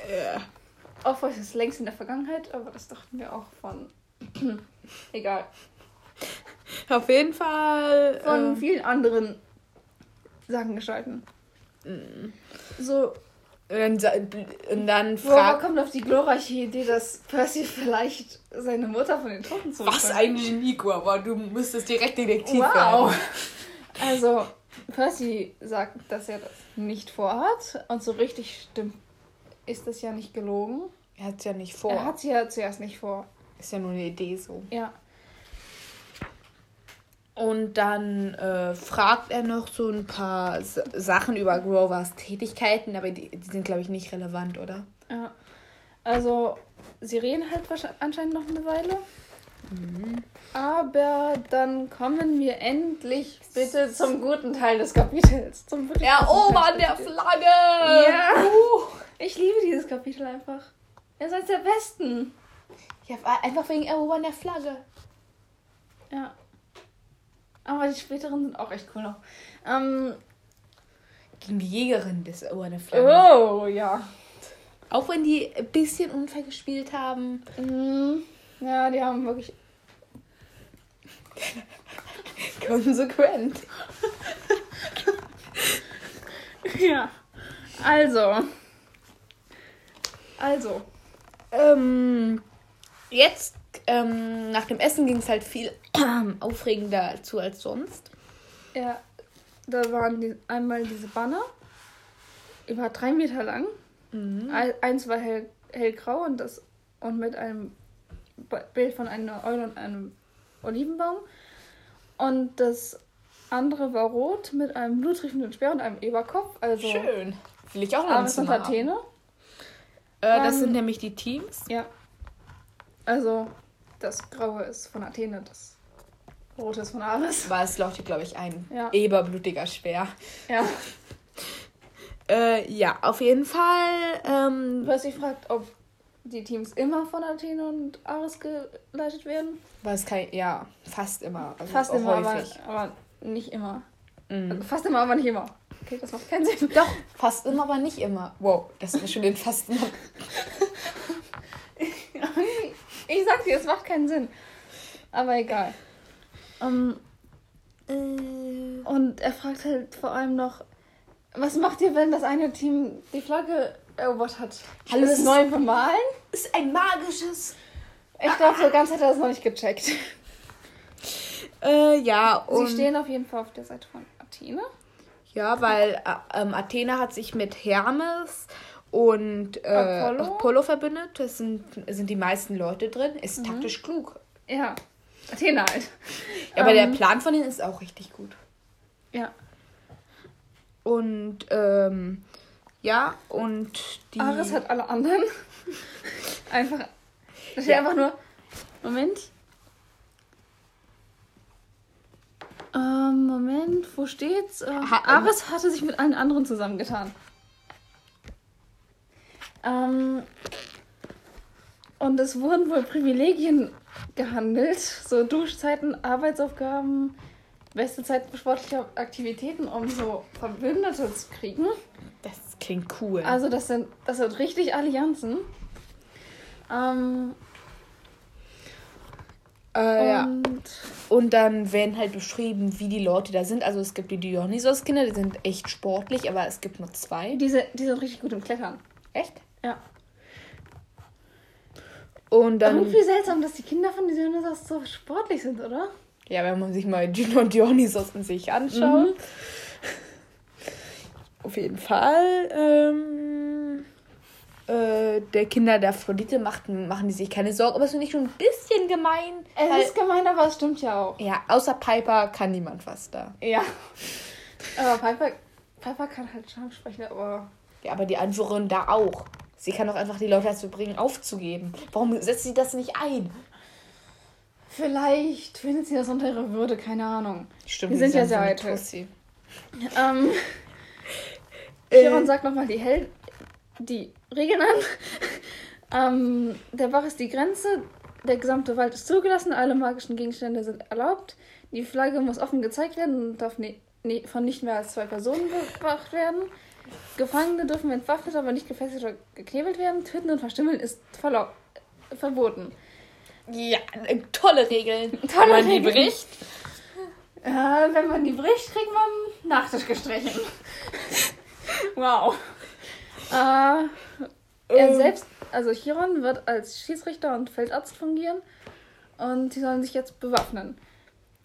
Äh. Orpheus ist längst in der Vergangenheit, aber das dachten wir auch von. [clears throat] Egal. Auf jeden Fall. Von äh, vielen anderen Sagengestalten. So, und dann, und dann fragt, kommt auf die glorreiche Idee, dass Percy vielleicht seine Mutter von den Toten zurückbringt? was ein Genie, aber du müsstest direkt Detektiv Wow. werden. Also, Percy sagt, dass er das nicht vorhat. Und so richtig stimmt, ist das ja nicht gelogen. Er hat es ja nicht vor. Er hat sie ja zuerst nicht vor. Ist ja nur eine Idee so. Ja. Und dann äh, fragt er noch so ein paar S Sachen über Grovers Tätigkeiten, aber die, die sind, glaube ich, nicht relevant, oder? ja. Also, sie reden halt wahrscheinlich anscheinend noch eine Weile. Aber dann kommen wir endlich bitte zum guten Teil des Kapitels. Zum Erobern des der. Flagge! Ja. Uh. Ich liebe dieses Kapitel einfach. Er ist eines der besten. Ja, einfach wegen Erobern der Flagge. Ja. Aber die späteren sind auch echt cool noch. Ähm, Gegen die Jägerin des Erobern der Flagge. oh, ja. Auch wenn die ein bisschen unfair gespielt haben. Mhm. Ja, die haben wirklich. Konsequent. [laughs] Ja. Also. Also. Ähm, jetzt, ähm, nach dem Essen ging es halt viel [clears throat] aufregender zu als sonst. Ja. Da waren die, einmal diese Banner. Über drei Meter lang. Ein- Eins war hell, hellgrau und das und mit einem Bild von einer Eule und einem Olivenbaum. Und das andere war rot mit einem blutriechenden Speer und einem Eberkopf. Also Schön. Will ich auch noch Zimmer haben. Athene. Äh, das Ähm, sind nämlich die Teams. Ja. Also das Graue ist von Athene, das Rote ist von Ares. War es, glaube ich, ein Ja. eberblutiger Speer. Ja. Äh, ja, auf jeden Fall. Ähm, Percy fragt, ob die Teams immer von Athene und Ares geleitet werden. war es kein, ja, fast immer. Also Fast immer, aber, häufig. aber nicht immer. Mhm. Also fast immer, aber nicht immer. Okay, das macht keinen Sinn. Doch, fast immer, aber nicht immer. Wow, das ist schon den fast immer. [laughs] Ich sag dir, es macht keinen Sinn. Aber egal. Ähm, Äh, und er fragt halt vor allem noch, was macht ihr, wenn das eine Team die Flagge erobert hat? Hallo, ist- neu bemalen? ist ein magisches. Ich glaube, so ganz hat er das noch nicht gecheckt. [laughs] Äh, ja, Sie und. stehen auf jeden Fall auf der Seite von Athene. Ja, weil äh, ähm, Athena hat sich mit Hermes und äh, Apollo? Apollo? verbündet. Das sind, sind die meisten Leute drin. Ist Mhm. taktisch klug. Ja, Athene halt. Ja, aber der Ähm, Plan von denen ist auch richtig gut. Ja. Und ähm, ja, und die. Ares hat alle anderen. [laughs] einfach. Da steht Ja. einfach nur. Moment. Ähm, Moment, wo steht's? Äh, Ha- Ares hatte sich mit allen anderen zusammengetan. Ähm, und es wurden wohl Privilegien gehandelt. So Duschzeiten, Arbeitsaufgaben, beste Zeit für sportliche Aktivitäten, um so Verbündete zu kriegen. Das klingt cool. Also das sind, das sind richtig Allianzen. Ähm, äh, ja. und Und dann werden halt beschrieben, wie die Leute da sind. Also es gibt die Dionysos-Kinder, die sind echt sportlich, aber es gibt nur zwei. diese, die sind richtig gut im Klettern. Echt? Ja. Und dann, Irgendwie seltsam, dass die Kinder von Dinosauriern so sportlich sind, oder? ja, wenn man sich mal und [laughs] Dionysos in sich anschaut. Mhm. Auf jeden Fall. Ähm, äh, der Kinder der Aphrodite machten, machen die sich keine Sorgen. Aber es finde ich schon ein bisschen gemein. Es weil, ist gemein, aber es stimmt ja auch. ja, außer Piper kann niemand was da. Ja. Aber Piper, Piper kann halt Charme sprechen, aber. Ja, aber die Anführerin da auch. Sie kann doch einfach die Leute dazu bringen, aufzugeben. Warum setzt sie das nicht ein? Vielleicht findet sie das unter ihrer Würde, keine Ahnung. Stimmt, Wir die sind ja sehr eitel. Tussi. Ähm, Äh, Chiron sagt nochmal die, Hel die Regeln an. [laughs] ähm, der Bach ist die Grenze. Der gesamte Wald ist zugelassen. Alle magischen Gegenstände sind erlaubt. Die Flagge muss offen gezeigt werden und darf ne ne von nicht mehr als zwei Personen bewacht werden. Gefangene dürfen entwaffnet, aber nicht gefesselt oder geknebelt werden. Töten und verstümmeln ist verboten. Ja, äh, tolle Regeln. [laughs] Tolle Wenn man die Regeln. bricht. Äh, wenn man die bricht, kriegt man Nachtisch gestrichen. [laughs] [laughs] wow. Äh, er Ähm. selbst, also Chiron, wird als Schiedsrichter und Feldarzt fungieren. Und sie sollen sich jetzt bewaffnen.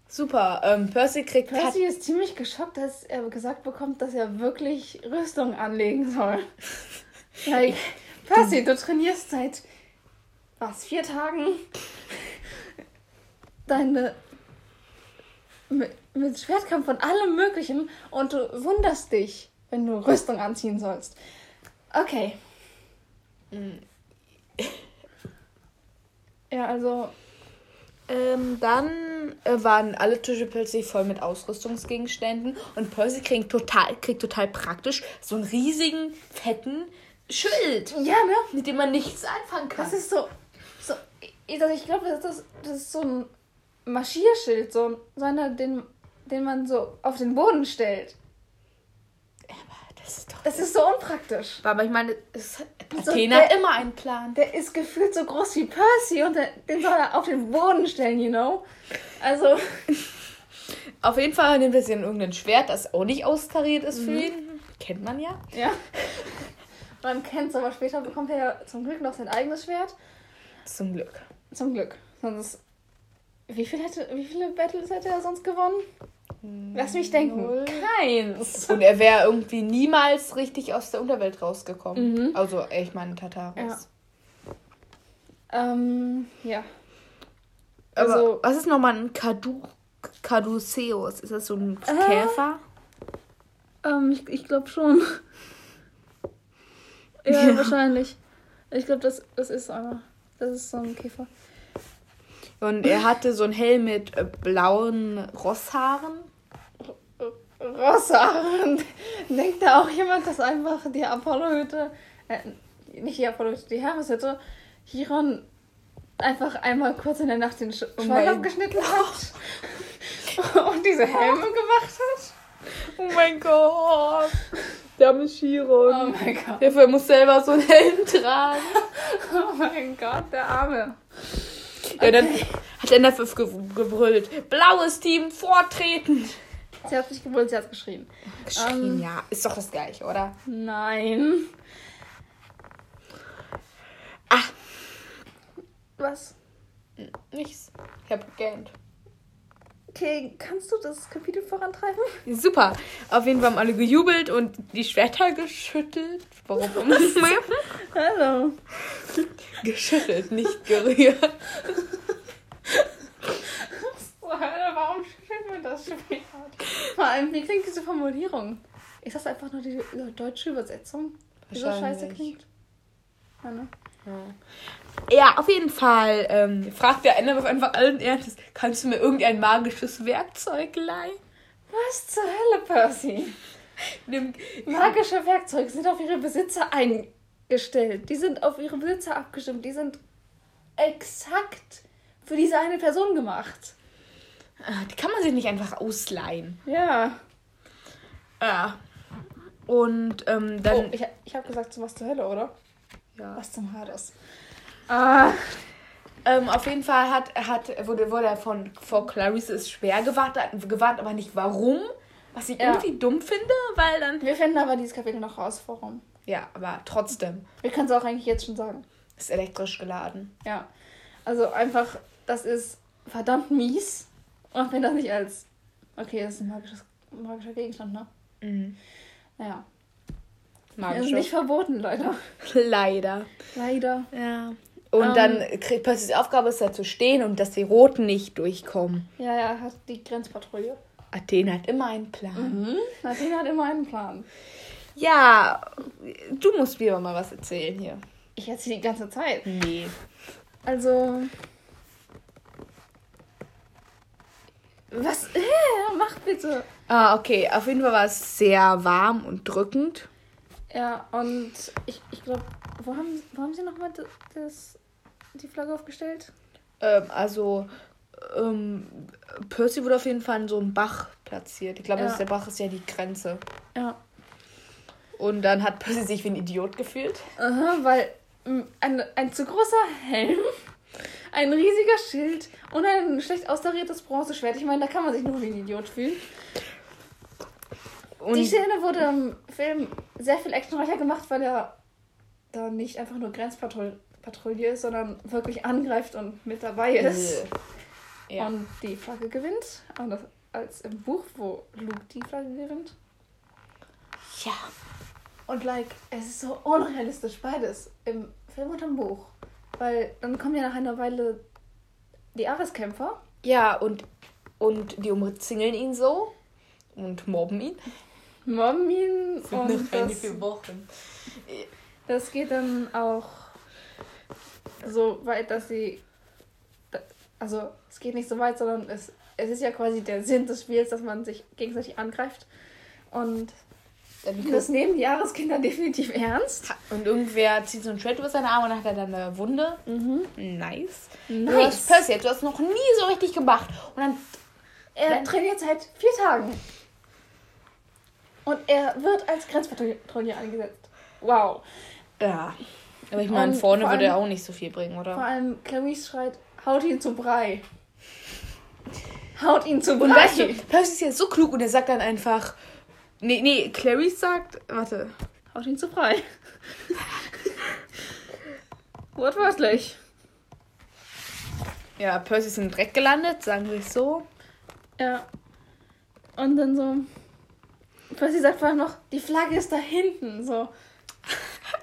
Super. Ähm, Percy kriegt Percy ist ziemlich geschockt, dass er gesagt bekommt, dass er wirklich Rüstung anlegen soll. [laughs] like, Percy, du trainierst seit was, vier Tagen deine mit, mit Schwertkampf und allem möglichen und du wunderst dich, wenn du Rüstung anziehen sollst. Okay. [laughs] Ja, also Ähm, dann äh, waren alle Tische plötzlich voll mit Ausrüstungsgegenständen und Percy kriegt total, kriegt total praktisch so einen riesigen, fetten Schild, ja, ne? mit dem man nichts anfangen kann. Das ist so. so ich, also ich glaube, das, ist- das ist so ein Marschierschild, so, so einer, den, den man so auf den Boden stellt. Das ist doch. Das ist so unpraktisch. aber ich meine, es, So, Athena hat der- immer einen Plan. Der ist gefühlt so groß wie Percy und der, den soll er auf den Boden stellen, you know? Also, [laughs] Auf jeden Fall nimmt er sich in irgendein Schwert, das auch nicht austariert ist für ihn. Kennt man ja. ja. [laughs] Man kennt's, aber später bekommt er ja zum Glück noch sein eigenes Schwert. Zum Glück. Zum Glück. Sonst. Wie, viel hätte, wie viele Battles hätte er sonst gewonnen? Lass mich denken. Null. Keins. [laughs] Und er wäre irgendwie niemals richtig aus der Unterwelt rausgekommen. Mhm. Also, ich meine, Tataris. Ja. Ähm, ja. Aber Also- was ist nochmal ein Kadu Caduceus? Ist das so ein Äh. Käfer? Ähm, ich, ich glaube schon. ja, Ja. wahrscheinlich. Ich glaube, das, das ist einer. Das ist so ein Käfer. Und er hatte so einen Helm mit äh, blauen Rosshaaren. Rosshaaren. Denkt da auch jemand, dass einfach die Apollo-Hütte, äh, nicht die Apollo-Hütte, die Hermeshütte, Chiron einfach einmal kurz in der Nacht den Sch Oh Schwein abgeschnitten hat [laughs] und diese Helme gemacht hat? Oh mein Gott. Der arme Chiron. Oh mein Gott. Der muss selber so einen Helm tragen. [laughs] Oh mein Gott, der Arme. Ja, dann hat er dafür ge gebrüllt. Blaues Team, vortreten. Sie hat nicht gebrüllt, sie hat geschrien. Geschrien, Ähm. ja. Ist doch das gleiche, oder? Nein. Ah. Was? Nichts. Ich hab gegähnt. Okay, kannst du das Kapitel vorantreiben? Super. Auf jeden Fall haben alle gejubelt und die Schwerter geschüttelt. Warum? [laughs] Hallo. geschüttelt, nicht gerührt. [laughs] Warum man das Schwert? Vor allem, wie klingt diese Formulierung? Ist das einfach nur die deutsche Übersetzung? Die so scheiße klingt? Ja, ne? Ja, auf jeden Fall ähm, fragt der Ende einfach allen Ernstes, kannst du mir irgendein magisches Werkzeug leihen? Was zur Hölle, Percy? Magische Werkzeuge sind auf ihre Besitzer eingestellt. Die sind auf ihre Besitzer abgestimmt. Die sind exakt für diese eine Person gemacht. Ah, Die kann man sich nicht einfach ausleihen. Ja. Ja. Und ähm, dann. Oh, ich, ich habe gesagt, so was zur Hölle, oder? ja. Was zum Hades. Ah. Ähm, auf jeden Fall hat, hat, wurde, wurde er von, vor Clarice ist schwer gewarnt, gewarnt, aber nicht warum. Was ich Ja. irgendwie dumm finde, weil dann. Wir finden aber dieses Kapitel noch raus, warum. Ja, aber trotzdem Wir können es auch eigentlich jetzt schon sagen. ist elektrisch geladen. Ja. Also einfach, das ist verdammt mies. Und wenn das nicht als. Okay, das ist ein magisches, magischer Gegenstand, ne? Mhm. Naja. Das ist Magisch. nicht verboten, Leute. Leider. Leider. Ja. Und Ähm. dann kriegt Percy's Aufgabe ist da zu stehen und dass die Roten nicht durchkommen. Ja, er hat die Grenzpatrouille. Athen hat immer einen Plan. Mhm. Nadine hat immer einen Plan. Ja, du musst mir aber mal was erzählen hier. Ich erzähle die ganze Zeit. Nee. Also. Was? Mach bitte. Ah, okay. Auf jeden Fall war es sehr warm und drückend. Ja, und ich, ich glaube, wo haben, wo haben sie nochmal das, das, die Flagge aufgestellt? Ähm, also, ähm, Percy wurde auf jeden Fall in so einem Bach platziert. Ich glaube, Ja. der Bach ist ja die Grenze. Ja. Und dann hat Percy sich wie ein Idiot gefühlt. Aha, weil ein, ein zu großer Helm, ein riesiger Schild und ein schlecht austariertes Bronzeschwert. Ich meine, da kann man sich nur wie ein Idiot fühlen. Und die Szene wurde im Film sehr viel actionreicher gemacht, weil er da nicht einfach nur Grenzpatrouille ist, sondern wirklich angreift und mit dabei ist. Ja. Und die Flagge gewinnt. Anders als im Buch, wo Luke die Flagge gewinnt. ja. Und like, es ist so unrealistisch beides. Im Film und im Buch. Weil dann kommen ja nach einer Weile die Areskämpfer. Ja, und, und die umzingeln ihn so und mobben ihn. Mobben ihn und das, Wochen. das geht dann auch so weit, dass sie. Also, es geht nicht so weit, sondern es, es ist ja quasi der Sinn des Spiels, dass man sich gegenseitig angreift. Und das nehmen die Jahreskinder definitiv ernst. und irgendwer zieht so ein Schwert über seine Arme und dann hat er dann eine Wunde. Mhm. Nice. Nice. Du hast, Percy, du hast noch nie so richtig gemacht. Und dann Er Nein. trainiert seit vier Tagen. Und er wird als Grenzpatrouille eingesetzt. Wow. Ja. Aber ich meine, vorne vor würde er auch nicht so viel bringen, Vor oder? allem Clarice schreit, haut ihn zu Brei. [laughs] Haut ihn zu Brei. Und weißt du, Percy ist ja so klug und er sagt dann einfach. Nee, nee, Clarice sagt. Warte. haut ihn zu Brei. Wortwörtlich. Ja, Percy ist im Dreck gelandet, sagen wir es so. Ja. Und dann so. Percy sagt allem noch, die Flagge ist da hinten. So.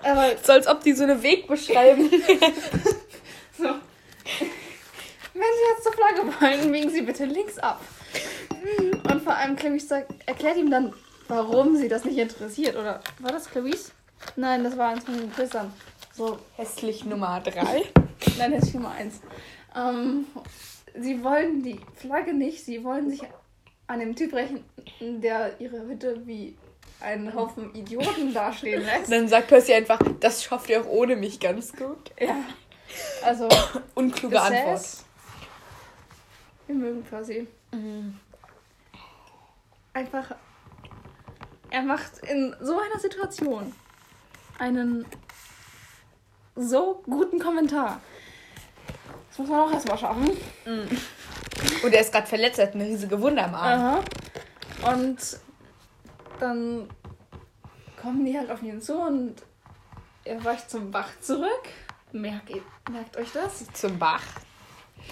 Aber [laughs] So als ob die so eine Wegbeschreibung. [laughs] so. Wenn Sie jetzt zur Flagge wollen, biegen Sie bitte links ab. Und vor allem Clarice sagt, erklärt ihm dann, warum sie das nicht interessiert. Oder war das Clarice? Nein, das war eins von den Geschwistern. So, Hässlich Nummer 3. nein, das ist Nummer eins. Ähm, sie wollen die Flagge nicht, sie wollen sich an dem Typ rächen, der ihre Hütte wie einen Haufen Idioten dastehen lässt. Dann sagt Percy einfach, das schafft ihr auch ohne mich ganz gut. Ja. Also, Unkluge Antwort. Wir mögen Percy. Einfach. Er macht in so einer Situation einen so guten Kommentar. Das muss man auch erstmal schaffen. Und er ist gerade verletzt, er hat eine riesige Wunde am Arm. Aha. Und dann kommen die halt auf ihn zu und er weicht zum Bach zurück. Merkt, ihr- merkt euch das? Zum Bach.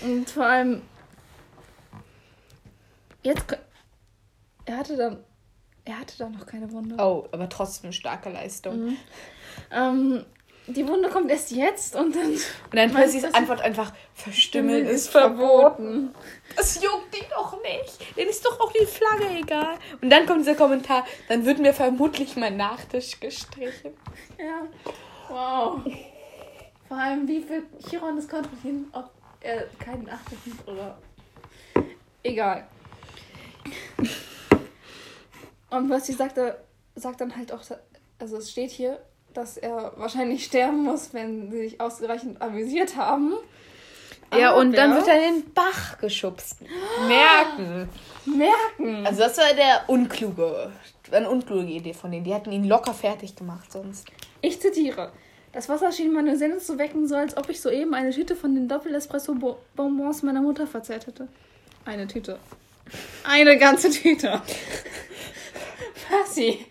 Und vor allem. Jetzt. Er hatte dann. Er hatte dann noch keine Wunde. Oh, aber trotzdem starke Leistung. Mhm. Ähm, die Wunde kommt erst jetzt und dann. Und dann du, Antwort einfach, Verstümmeln ist verboten. Das juckt ihn doch nicht. Denen ist doch auch die Flagge egal. Und dann kommt dieser Kommentar, dann wird mir vermutlich mein Nachtisch gestrichen. Ja. Wow. Vor allem, wie viel Chiron das kontrollieren, ob er keinen Achter nimmt oder. Egal. Und was sie sagte, sagt dann halt auch, also es steht hier, dass er wahrscheinlich sterben muss, wenn sie sich ausreichend amüsiert haben. Ja, ab, und dann wird er in den Bach geschubst. Merken. merken. Also das war der unkluge, eine unkluge Idee von denen. Die hätten ihn locker fertig gemacht sonst. Ich zitiere. Das Wasser schien meine Sinne zu wecken, so als ob ich soeben eine Tüte von den Doppel-Espresso-Bonbons meiner Mutter verzehrt hätte. Eine Tüte. Eine ganze Tüte. Percy,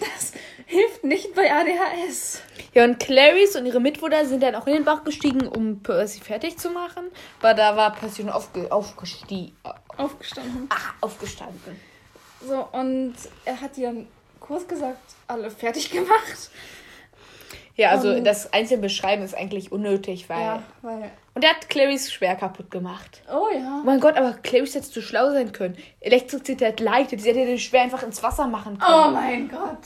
das hilft nicht bei ADHS. Ja, und Clarice und ihre Mitbrüder sind dann auch in den Bach gestiegen, um Percy fertig zu machen. Aber da war Percy schon aufge aufgestie Aufgestanden. ah, aufgestanden. So, und er hat die dann kurz gesagt alle fertig gemacht. Ja, also Und- das einzelne Beschreiben ist eigentlich unnötig, weil... Ja, weil. Und er hat Clarice schwer kaputt gemacht. Oh ja. Oh mein Gott, aber Clarice hätte zu schlau sein können. Elektrizität leitet. Sie hätte den schwer einfach ins Wasser machen können. Oh mein Gott.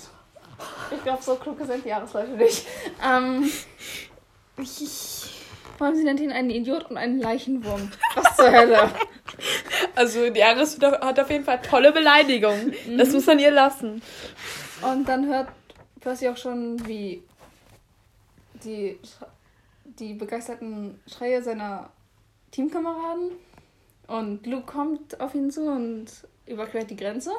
Ich glaube, so klug sind die Jahresleute nicht. Ähm. Vor allem, sie nennt ihn einen Idiot und einen Leichenwurm. Was zur Hölle? Also die Aris hat auf jeden Fall tolle Beleidigungen. Das muss man ihr lassen. Und dann hört Percy auch schon, wie die, die begeisterten Schreie seiner Teamkameraden. Und Luke kommt auf ihn zu und überquert die Grenze.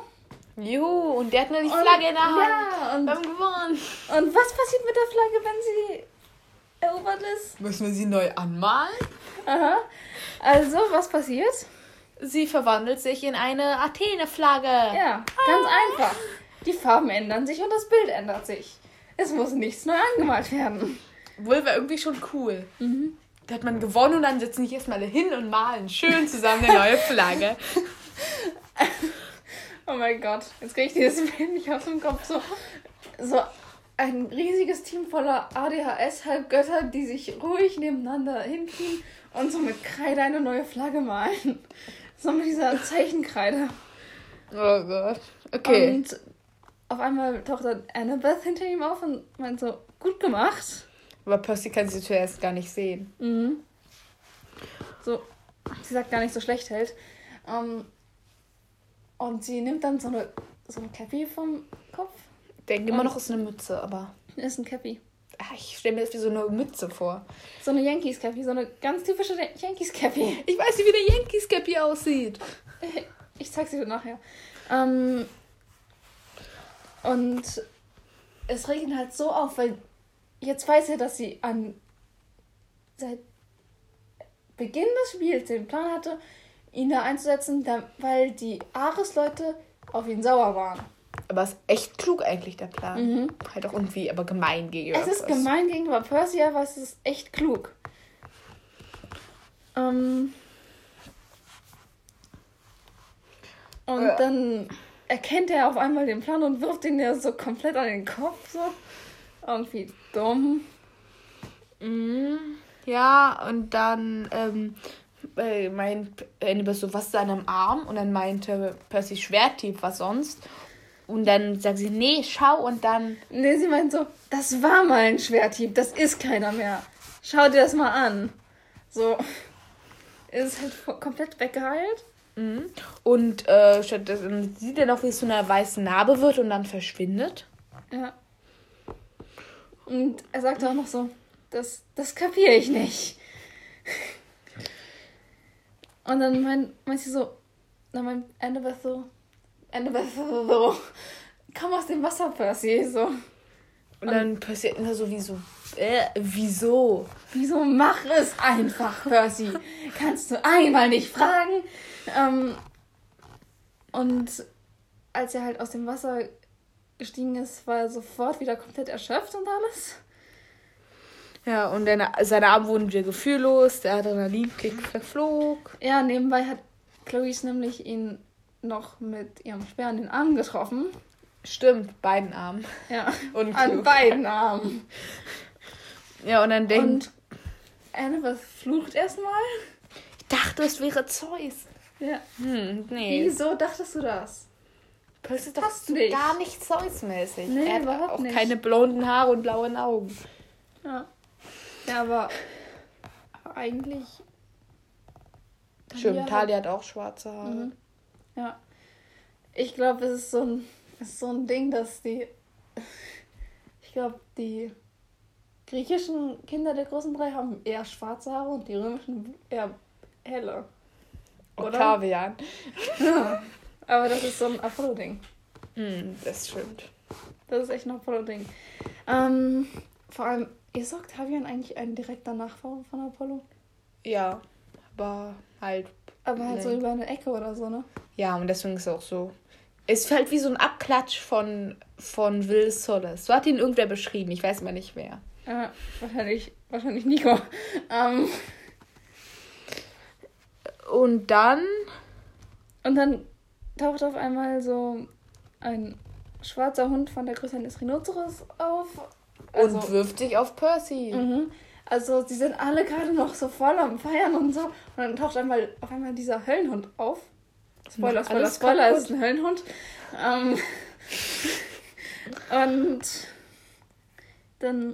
Juhu, und der hat nur die Und- Flagge in der Hand. Ja, und, Wir haben gewonnen. und was passiert mit der Flagge, wenn sie erobert ist? Müssen wir sie neu anmalen? Aha. Also, was passiert? Sie verwandelt sich in eine Athene-Flagge. Ja, ganz einfach. Die Farben ändern sich und das Bild ändert sich. Es muss nichts neu angemalt werden. Wohl war irgendwie schon cool. Da hat man gewonnen und dann setzen sich erstmal alle hin und malen schön zusammen eine neue Flagge. [laughs] Oh mein Gott, jetzt kriege ich dieses Bild nicht aus dem Kopf. So, so ein riesiges Team voller ADHS-Halbgötter, die sich ruhig nebeneinander hinknien und so mit Kreide eine neue Flagge malen. So mit dieser Zeichenkreide. Oh Gott. Okay. Und auf einmal taucht dann Annabeth hinter ihm auf und meint so, gut gemacht. Aber Percy kann sie zuerst gar nicht sehen. Mhm. So, sie sagt gar nicht so schlecht hält. Ähm, und sie nimmt dann so eine, so eine Cappy vom Kopf. Ich denke immer noch, ist eine Mütze, aber Ist ein Cappy. ach, ich stelle mir das wie so eine Mütze vor. So eine Yankees Cappy, so eine ganz typische Yankees Cappy. [laughs] Ich weiß nicht, wie der Yankees Cappy aussieht. Ich zeig sie dir nachher. Ähm, und es ihn halt so auf, weil jetzt weiß er, dass sie an seit Beginn des Spiels den Plan hatte, ihn da einzusetzen, weil die Ares-Leute auf ihn sauer waren. Aber es ist echt klug eigentlich, der Plan. Halt auch irgendwie, aber gemein gegenüber. Es ist Percy. gemein gegenüber Percy, aber es ist echt klug. Ähm, und Ja. dann erkennt er auf einmal den Plan und wirft ihn ja so komplett an den Kopf. So. Irgendwie dumm. Mhm. Ja, und dann ähm, äh, meint Annabeth so, was ist an einem Arm? Und dann meinte Percy Schwerthieb, was sonst? Und dann sagt sie, nee, schau und dann. Nee, sie meint so, das war mal ein Schwerthieb, das ist keiner mehr. Schau dir das mal an. So. Ist halt komplett weggeheilt. Mhm. Und äh, stattdessen sieht er noch, wie es zu einer weißen Narbe wird und dann verschwindet. Ja. Und er sagt auch noch so, das, das kapiere ich nicht. Und dann meint, meint sie so, dann meint Annabeth so, Annabeth so, komm aus dem Wasser, Percy, so. Und dann Percy immer so wie so, äh, wieso? Wieso mach es einfach, Percy? Kannst du einmal nicht fragen? Ähm, und als er halt aus dem Wasser gestiegen ist, war er sofort wieder komplett erschöpft und alles. Ja, und dann, seine Arme wurden wieder gefühllos, der Adrenalinkick verflog. Ja, nebenbei hat Clarice nämlich ihn noch mit ihrem Speer an den Arm getroffen. Stimmt, beiden Armen. Ja, [laughs] Und an beiden Armen. Ja, und dann denkt, Und Annabeth flucht erstmal. ich dachte, es wäre Zeus. Ja. Hm, nee. Wieso dachtest du das? Percy ist doch Passt nicht. gar nicht Zeus-mäßig. Nee, er hat überhaupt auch nicht. keine blonden Haare und blauen Augen. Ja. Ja, aber eigentlich. Stimmt. Talia hat auch schwarze Haare. Mhm. Ja. Ich glaube, es ist so ein, ist so ein Ding, dass die. [laughs] Ich glaube, die griechischen Kinder der großen drei haben eher schwarze Haare und die römischen eher helle. Oder? Octavian. Ja. [laughs] [laughs] Aber das ist so ein Apollo-Ding. Hm, das stimmt. Das ist echt ein Apollo-Ding. Ähm, vor allem, ist Octavian eigentlich ein direkter Nachfahre von Apollo? Ja, aber halt. Aber halt so Nee. über eine Ecke oder so, ne? Ja, und deswegen ist es auch so. Es ist halt wie so ein Abklatsch von, von Will Solis. So hat ihn irgendwer beschrieben, ich weiß mal nicht wer. Äh, wahrscheinlich, wahrscheinlich Nico. Ähm, Und dann. und dann taucht auf einmal so ein schwarzer Hund von der Größe eines Rhinoceros auf. Also, und wirft sich auf Percy. mhm. also sie sind alle gerade noch so voll am Feiern und so. Und dann taucht einmal auf einmal dieser Höllenhund auf. Spoiler, Spoiler, alles Spoiler, kaputt. ist ein Höllenhund. Ähm, [laughs] und dann.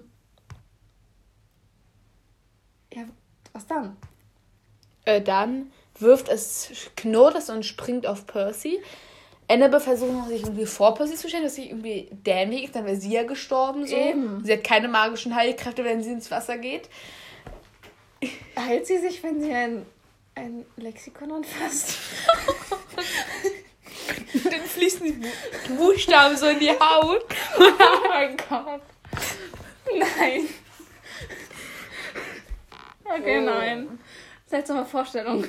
Ja, was dann? Äh, dann wirft es, knurrt es und springt auf Percy. Annabelle versucht noch, sich irgendwie vor Percy zu stellen, dass sie irgendwie dämlich ist, dann wäre sie ja gestorben. So. Eben. Sie hat keine magischen Heilkräfte, wenn sie ins Wasser geht. Heilt sie sich, wenn sie ein, ein Lexikon anfasst? [laughs] dann fließen die Bu- Buchstaben so in die Haut. [laughs] Oh mein Gott. Nein. Okay, Oh. nein. Seltsame Vorstellung.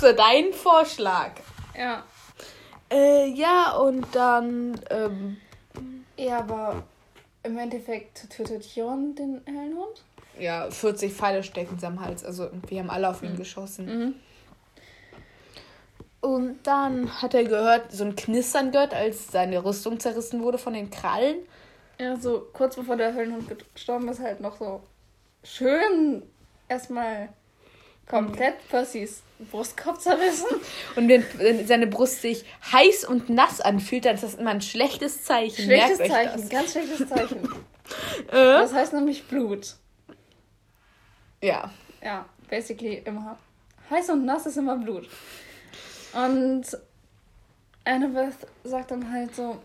So, dein Vorschlag. Ja. Äh, ja, und dann, ähm, Ja, aber im Endeffekt tötet Chiron den Höllenhund. ja, 40 Pfeile stecken sie am Hals. Also, wir haben alle auf ihn geschossen. Mhm. Und dann hat er gehört, so ein Knistern gehört, als seine Rüstung zerrissen wurde von den Krallen. Ja, so kurz bevor der Höllenhund gestorben ist, halt noch so schön erstmal komplett Percys Brustkorb zerrissen. [laughs] Und wenn, seine Brust sich heiß und nass anfühlt, dann ist das immer ein schlechtes Zeichen. Schlechtes Merkt Zeichen, ganz schlechtes Zeichen. Das. [laughs] Äh? Das heißt nämlich Blut. Ja. Ja, basically immer. Heiß und nass ist immer Blut. Und Annabeth sagt dann halt so,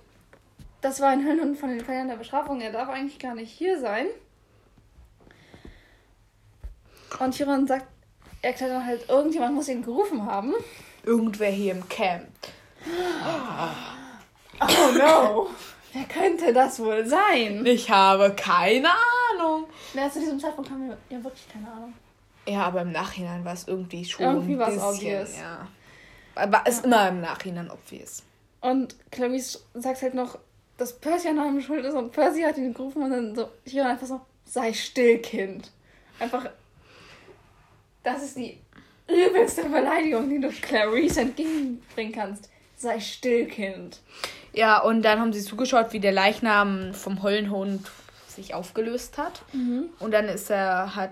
das war ein Höllenhund von den Feiern der Bestrafung, er darf eigentlich gar nicht hier sein. Und Chiron sagt, er erklärt dann halt, irgendjemand muss ihn gerufen haben. Irgendwer hier im Camp. Oh no! Wer könnte das wohl sein? Ich habe keine Ahnung. Na, zu diesem Zeitpunkt haben wir ja wirklich keine Ahnung. Ja, aber im Nachhinein war es irgendwie schon. Irgendwie war's bisschen, obvious. Ja. Aber es ist immer im Nachhinein obvious. Und Clarice sagt halt noch, dass Percy an allem schuld ist und Percy hat ihn gerufen und dann so, Chiron einfach so, sei still, Kind. Einfach, das ist die übelste Beleidigung, die du Clarice entgegenbringen kannst. Sei still, Kind. Ja, und dann haben sie zugeschaut, wie der Leichnam vom Höllenhund sich aufgelöst hat. Und dann ist er, hat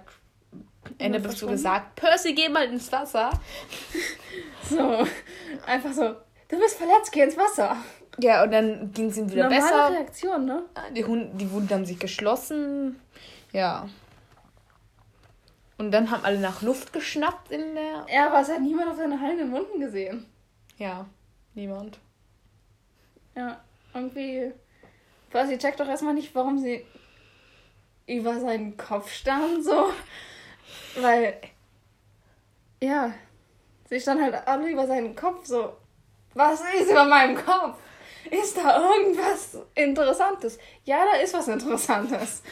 Ende bist du verschwunden? gesagt, Percy, geh mal ins Wasser. [laughs] So, einfach so, du bist verletzt, geh ins Wasser. Ja, und dann ging es ihm wieder Normale besser. Reaktion, ne? Die, Hund, die Wunden haben sich geschlossen. Ja. Und dann haben alle nach Luft geschnappt in der. Ja, aber es hat niemand auf seine heilenden Wunden gesehen. Ja, niemand. Ja, irgendwie. Percy checkt doch erstmal nicht, warum sie über seinen Kopf starren, so. Weil. Ja. Sie standen halt alle über seinen Kopf, so. Was ist über meinem Kopf? Ist da irgendwas Interessantes? Ja, da ist was Interessantes.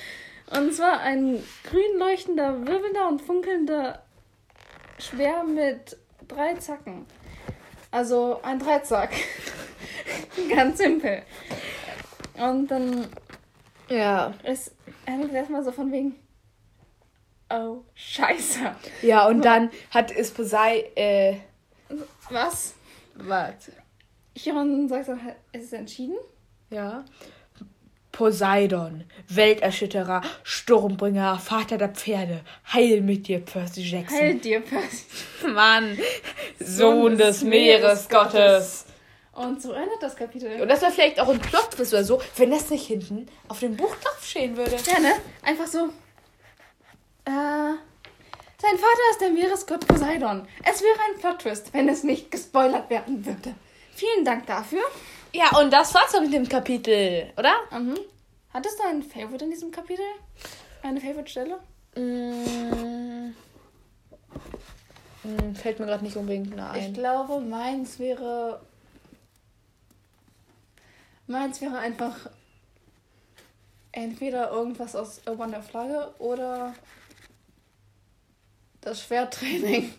Und zwar ein grün leuchtender, wirbelnder und funkelnder Schwer mit drei Zacken. Also ein Dreizack. [laughs] Ganz simpel. Und dann Ja. ist Annabelle erstmal so von wegen. Oh, scheiße. Ja, und dann hat es Posei, äh, Was? warte. Chiron sagt dann halt, es ist entschieden. Ja. Poseidon, Welterschütterer, Sturmbringer, Vater der Pferde, heil mit dir, Percy Jackson. Heil dir, Percy. Mann, Sohn des Meeresgottes. Und so endet das Kapitel. Und das wäre vielleicht auch ein Plot oder so, wenn das nicht hinten auf dem Buch stehen würde. Ja, ne? Einfach so. Äh. Sein Vater ist der Meeresgott Poseidon. Es wäre ein Plot-Twist, wenn es nicht gespoilert werden würde. Vielen Dank dafür. Ja, und das war's dann mit dem Kapitel, oder? Mhm. Hattest du einen Favorite in diesem Kapitel? Eine Favorite-Stelle? Mm, mm, fällt mir gerade nicht unbedingt Ich ein. glaube, meins wäre. Meins wäre einfach entweder irgendwas aus A Wonder Flagge oder das Schwerttraining.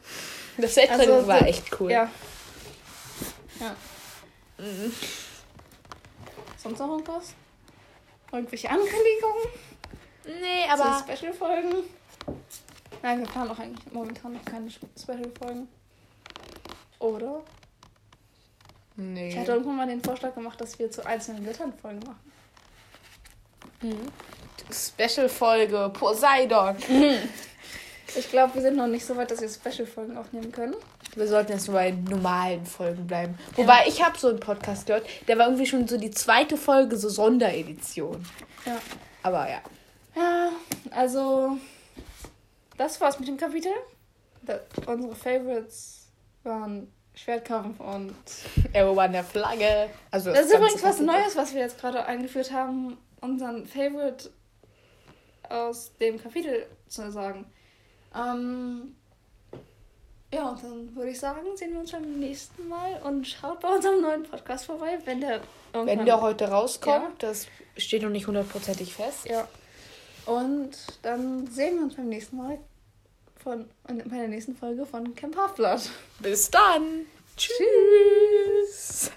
Das Settraining Also, war echt cool. Ja. Ja. Mm. Sonst noch irgendwas? Irgendwelche Ankündigungen? Nee, Aber aber. Special-Folgen? Nein, wir planen auch eigentlich momentan noch keine Special-Folgen. Oder? Nee. Ich hatte irgendwann mal den Vorschlag gemacht, dass wir zu einzelnen Göttern Folgen machen. Mhm. Special-Folge Poseidon. Ich glaube, wir sind noch nicht so weit, dass wir Special-Folgen aufnehmen können. Wir sollten jetzt nur bei normalen Folgen bleiben. Wobei, ich habe so einen Podcast gehört, der war irgendwie schon so die zweite Folge, so Sonderedition. Ja. Aber ja. Ja, also das war's mit dem Kapitel. Da, unsere Favorites waren Schwertkampf und Erobern der Flagge. Also das ist ganze übrigens was. Neues, was wir jetzt gerade eingeführt haben, unseren Favorite aus dem Kapitel zu sagen. Ähm, ja, und dann würde ich sagen, sehen wir uns beim nächsten Mal und schaut bei unserem neuen Podcast vorbei, wenn der. Wenn der heute rauskommt, Ja. das steht noch nicht hundertprozentig fest. Ja. Und dann sehen wir uns beim nächsten Mal von, bei der nächsten Folge von Camp Half-Blood. Bis dann. Tschüss.